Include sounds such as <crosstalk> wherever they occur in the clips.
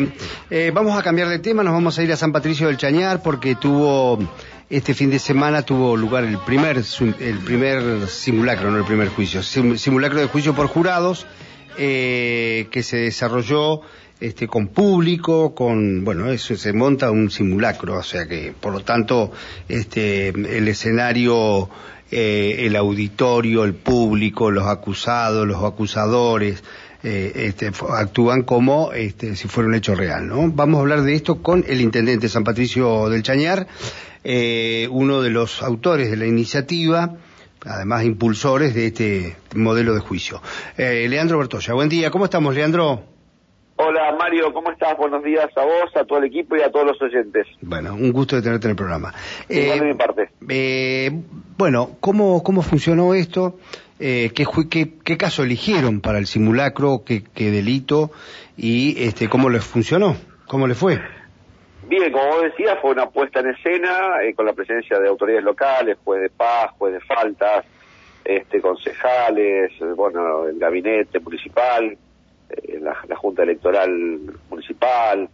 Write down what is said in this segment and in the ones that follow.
bien. Eh, vamos a cambiar de tema, nos vamos a ir a San Patricio del Chañar porque tuvo, este fin de semana tuvo lugar el primer, el primer simulacro, no el primer juicio, simulacro de juicio por jurados eh, que se desarrolló este, con público, con, bueno, eso se monta un simulacro, o sea que, por lo tanto, este, el escenario, eh, el auditorio, el público, los acusados, los acusadores, eh, este, actúan como este, si fuera un hecho real, ¿no? Vamos a hablar de esto con el intendente San Patricio del Chañar, eh, uno de los autores de la iniciativa, además impulsores de este modelo de juicio. Eh, Leandro Bertoya, buen día, ¿cómo estamos, Leandro? Hola Mario, ¿cómo estás? Buenos días a vos, a todo el equipo y a todos los oyentes. Bueno, un gusto de tenerte en el programa. de mi parte. bueno, ¿cómo, ¿cómo funcionó esto? Eh, qué, qué, qué, caso eligieron para el simulacro, qué, qué delito y este, cómo les funcionó, cómo le fue. Bien, como vos decías, fue una puesta en escena eh, con la presencia de autoridades locales, juez de paz, juez de faltas, este, concejales, bueno, el gabinete municipal, eh, la, Junta Electoral Municipal,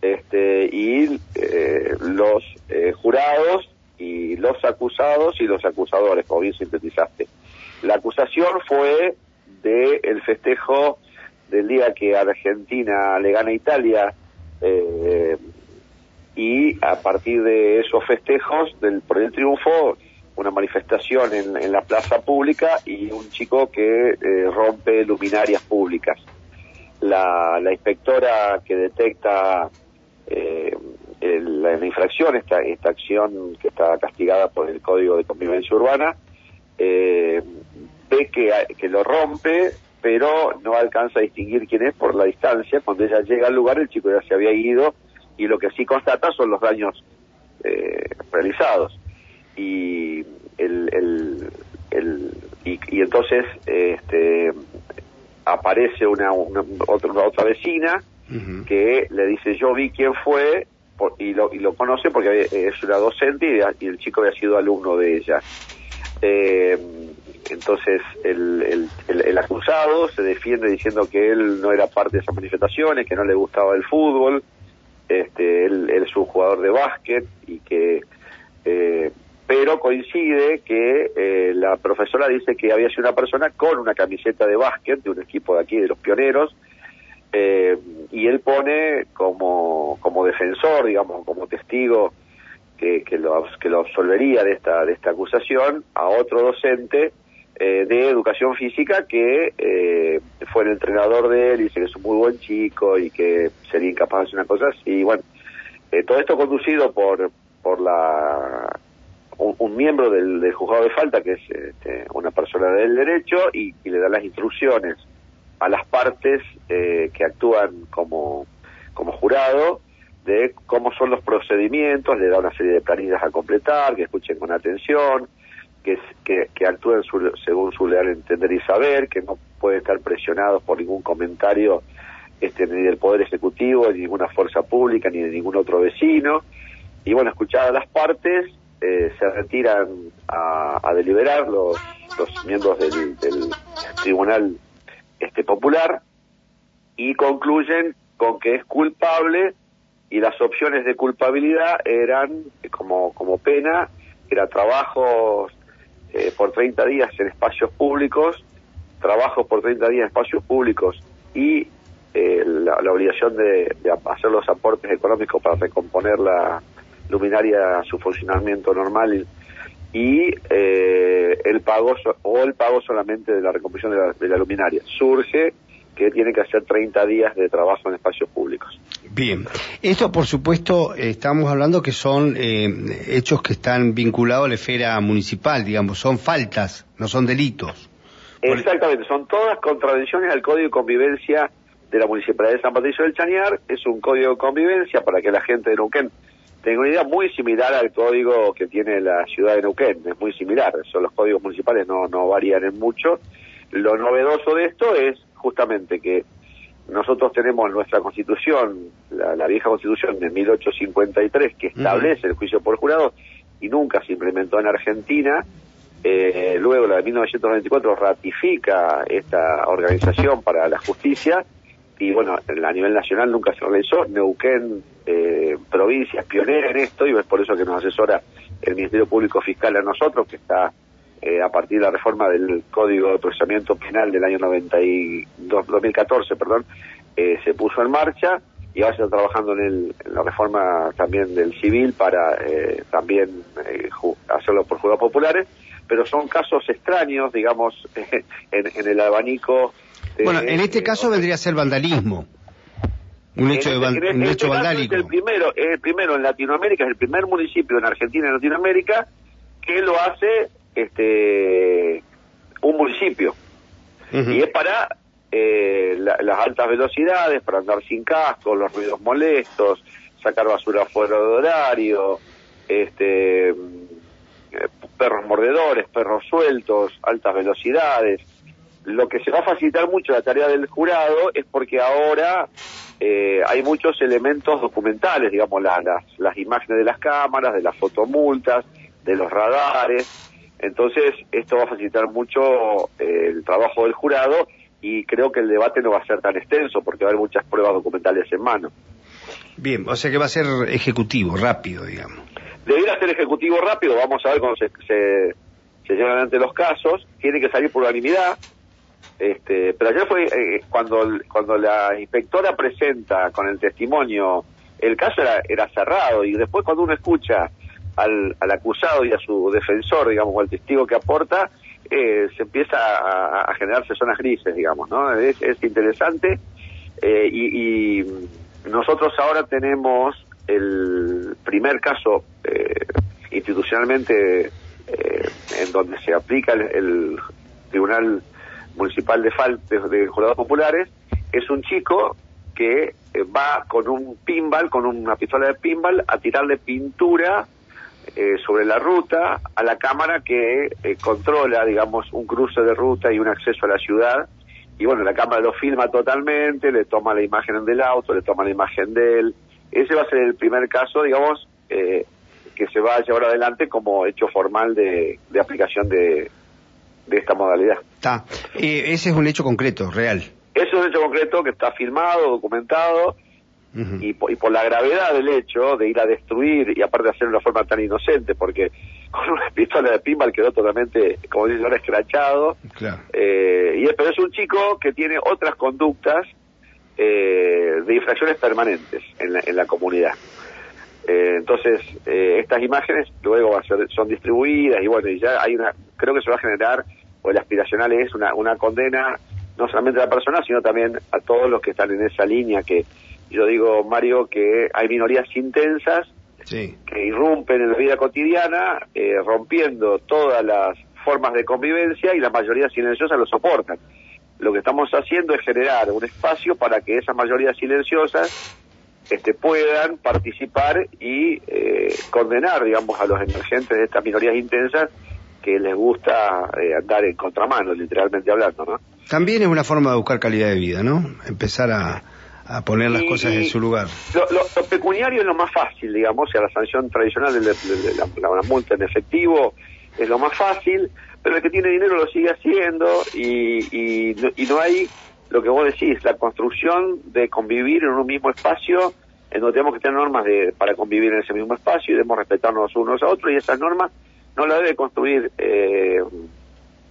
este, y eh, los eh, jurados y los acusados y los acusadores, como bien sintetizaste. La acusación fue de el festejo del día que Argentina le gana a Italia eh, y a partir de esos festejos del, por el triunfo una manifestación en, en, la plaza pública y un chico que eh, rompe luminarias públicas. La, la inspectora que detecta eh, el, la, infracción, esta, esta acción que está castigada por el Código de Convivencia Urbana, eh, ve que, que lo rompe, pero no alcanza a distinguir quién es por la distancia. Cuando ella llega al lugar, el chico ya se había ido y lo que sí constata son los daños eh, realizados. Y, el, el, el y, y, entonces este, aparece una, una, otra, una otra vecina uh -huh. que le dice yo vi quién fue y, lo, y lo conoce porque es una docente y, el chico había sido alumno de ella. Eh, entonces el, acusado se defiende diciendo que él no era parte de esas manifestaciones, que no le gustaba el fútbol, este, él, él es un jugador de básquet y que, eh, pero coincide que eh, la profesora dice que había sido una persona con una camiseta de básquet de un equipo de aquí, de los pioneros, eh, y él pone como, como defensor, digamos, como testigo que, que, lo, que lo absolvería de esta, de esta acusación a otro docente eh, de educación física que eh, fue el entrenador de él y dice que es un muy buen chico y que sería incapaz de hacer una cosa así. Bueno, eh, todo esto conducido por, por la un, un miembro del, del, juzgado de falta que es este, una persona del derecho y, y, le da las instrucciones a las partes eh, que actúan como, como jurado de cómo son los procedimientos, le da una serie de planillas a completar, que escuchen con atención, que, que, actúen su, según su leal entender y saber, que no pueden estar presionados por ningún comentario este, ni del Poder Ejecutivo, ni de ninguna fuerza pública, ni de ningún otro vecino. Y bueno, escuchadas las partes, eh, se retiran a, a deliberar los, los miembros del, del, Tribunal este, Popular y concluyen con que es culpable y las opciones de culpabilidad eran como, como pena, era trabajos eh, por 30 días en espacios públicos, trabajos por 30 días en espacios públicos y eh, la, obligación de, de, hacer los aportes económicos para recomponer la luminaria a su funcionamiento normal y eh, el pago o el pago solamente de la recomposición de la, de la luminaria. Surge que tiene que hacer 30 días de trabajo en espacios públicos. Bien, esto por supuesto estamos hablando que son eh, hechos que están vinculados a la esfera municipal, digamos, son faltas, no son delitos. Exactamente, son todas contradicciones al Código de Convivencia de la Municipalidad de San Patricio del Chañar, es un código de convivencia para que la gente de Neuquén tenga una idea muy similar al código que tiene la ciudad de Neuquén, es muy similar, son los códigos municipales no, no varían en mucho. Lo novedoso de esto es justamente que nosotros tenemos nuestra constitución, la, la, vieja constitución de 1853, que establece uh -huh. el juicio por jurado y nunca se implementó en Argentina. Eh, luego la de 1994 ratifica esta organización para la justicia y bueno, a nivel nacional nunca se realizó. Neuquén, eh, provincia, pionera en esto y es por eso que nos asesora el Ministerio Público Fiscal a nosotros, que está eh, a partir de la reforma del Código de Procesamiento Penal del año 92, 2014, perdón, eh, se puso en marcha y ahora se está trabajando en, la reforma también del civil para eh, también hacerlo por juzgados populares, pero son casos extraños, digamos, <laughs> en, el abanico. Bueno, en este caso vendría a ser vandalismo. Un hecho, de este, un hecho vandálico. Es el primero, es el primero en Latinoamérica, es el primer municipio en Argentina y en Latinoamérica que lo hace este un municipio. Y es para eh, las altas velocidades, para andar sin casco, los ruidos molestos, sacar basura fuera de horario, este, eh, perros mordedores, perros sueltos, altas velocidades. Lo que se va a facilitar mucho la tarea del jurado es porque ahora eh, hay muchos elementos documentales, digamos, las, las imágenes de las cámaras, de las fotomultas, de los radares, entonces, esto va a facilitar mucho eh, el trabajo del jurado y creo que el debate no va a ser tan extenso porque va a haber muchas pruebas documentales en mano. Bien, o sea que va a ser ejecutivo, rápido, digamos. Debería ser ejecutivo rápido, vamos a ver cómo se, se, llevan adelante los casos, tiene que salir por unanimidad, este, pero ayer fue eh, cuando, cuando la inspectora presenta con el testimonio, el caso era, era cerrado y después cuando uno escucha al, acusado y a su defensor, digamos, o al testigo que aporta, eh, se empieza a, generarse zonas grises, digamos, ¿no? Es, interesante eh, y, nosotros ahora tenemos el primer caso eh, institucionalmente en donde se aplica el, Tribunal Municipal de Faltes de Jurados Populares, es un chico que va con un pinball, con una pistola de pinball, a tirarle pintura eh, sobre la ruta a la cámara que eh, controla, digamos, un cruce de ruta y un acceso a la ciudad. Y bueno, la cámara lo filma totalmente, le toma la imagen del auto, le toma la imagen de él. Ese va a ser el primer caso, digamos, eh, que se va a llevar adelante como hecho formal de, aplicación de, de esta modalidad. Está. ese es un hecho concreto, real. Ese es un hecho concreto que está filmado, documentado y, por, la gravedad del hecho de ir a destruir y aparte de hacerlo de una forma tan inocente, porque <laughs> con una pistola de pinball quedó totalmente, como dice ahora, escrachado. Eh, y, pero es un chico que tiene otras conductas eh, de infracciones permanentes en la, en la comunidad. Eh, entonces, estas imágenes luego son distribuidas y bueno, y ya hay una, creo que se va a generar, o el aspiracional es una, una condena no solamente a la persona, sino también a todos los que están en esa línea que yo digo, Mario, que hay minorías intensas que irrumpen en la vida cotidiana, eh, rompiendo todas las formas de convivencia y la mayoría silenciosa lo soportan. Lo que estamos haciendo es generar un espacio para que esas mayorías silenciosas este, puedan participar y eh, condenar, digamos, a los emergentes de estas minorías intensas que les gusta eh, andar en contramano, literalmente hablando, ¿no? También es una forma de buscar calidad de vida, ¿no? Empezar a, a poner las cosas en su lugar. Lo, pecuniario es lo más fácil, digamos, o sea, la sanción tradicional de, la, multa en efectivo es lo más fácil, pero el que tiene dinero lo sigue haciendo y, y, no hay, lo que vos decís, la construcción de convivir en un mismo espacio en donde tenemos que tener normas de, para convivir en ese mismo espacio y debemos respetarnos unos a otros y esas normas no las debe construir eh,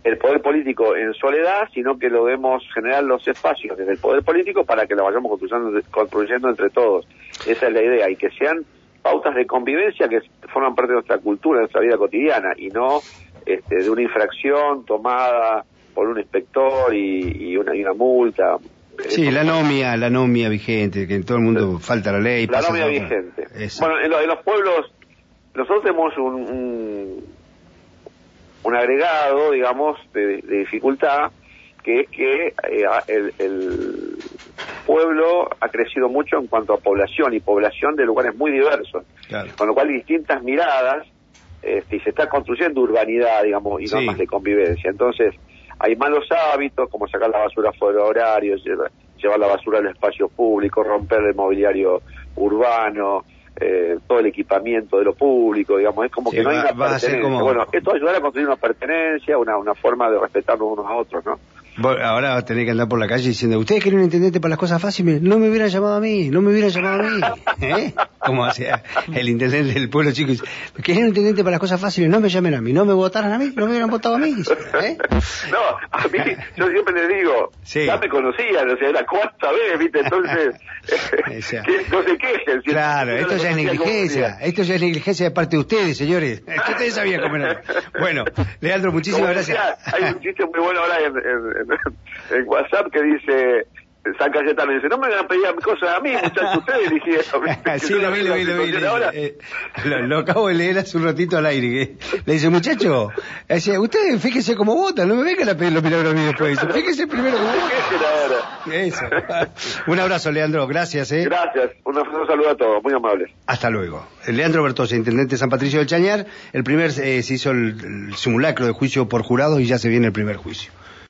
el poder político en soledad, sino que lo debemos generar los espacios desde el poder político para que lo vayamos construyendo, construyendo entre todos. Esa es la idea, y que sean pautas de convivencia que forman parte de nuestra cultura, de nuestra vida cotidiana, y no este, de una infracción tomada por un inspector y, una, y una multa. Sí, la nomia, la nomia vigente, que en todo el mundo falta la ley. La nomia vigente. Bueno, en, los pueblos, nosotros tenemos un un agregado, digamos, de, dificultad, que es que eh, el, pueblo ha crecido mucho en cuanto a población y población de lugares muy diversos, con lo cual hay distintas miradas este, y se está construyendo urbanidad, digamos, y normas de convivencia. Entonces, hay malos hábitos como sacar la basura fuera de horario, llevar la basura al espacio público, romper el mobiliario urbano, eh, todo el equipamiento de lo público, digamos, es como que no hay una pertenencia. Bueno, esto ayudará a construir una pertenencia, una, una forma de respetarnos unos a otros, ¿no? Ahora va a tener que andar por la calle diciendo, ustedes quieren un intendente para las cosas fáciles, no me hubieran llamado a mí, no me hubieran llamado a mí. ¿Eh? Como hacía el intendente del pueblo chico, quieren un intendente para las cosas fáciles, no me llamen a mí, no me votaran a mí, no me hubieran votado a mí. ¿Eh? No, a mí, yo siempre les digo, ya me conocían, o sea, era cuarta vez, ¿viste? Entonces, <laughs> <laughs> no se quejen. claro, esto ya es negligencia, esto ya es negligencia de parte de ustedes, señores. <laughs> Ustedes sabían cómo era. Bueno, Leandro, muchísimas gracias. Hay un chiste muy bueno ahora en, <laughs> WhatsApp que dice San Cayetano dice, no me van a pedir cosas a mí, muchachos, ustedes dijeron. <laughs> sí, lo vi, lo vi, lo vi. Eh, lo, acabo de leer hace un ratito al aire. le dice, muchacho, dice, ustedes fíjense cómo votan, no me vengan a pedir los milagros a mí después. Fíjense primero cómo votan. Eso. <laughs> un abrazo, Leandro, gracias. ¿eh? Gracias, un, saludo a todos, muy amables. Hasta luego. Leandro Bertosa, intendente de San Patricio del Chañar, el primer, eh, se hizo el simulacro de juicio por jurado y ya se viene el primer juicio.